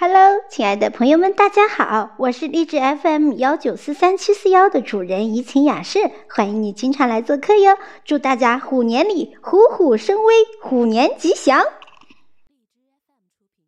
哈喽亲爱的朋友们大家好我是荔枝 fm 幺九四三七四幺的主人怡情雅士欢迎你经常来做客哟祝大家虎年里虎虎生威虎年吉祥。荔枝 fm 出品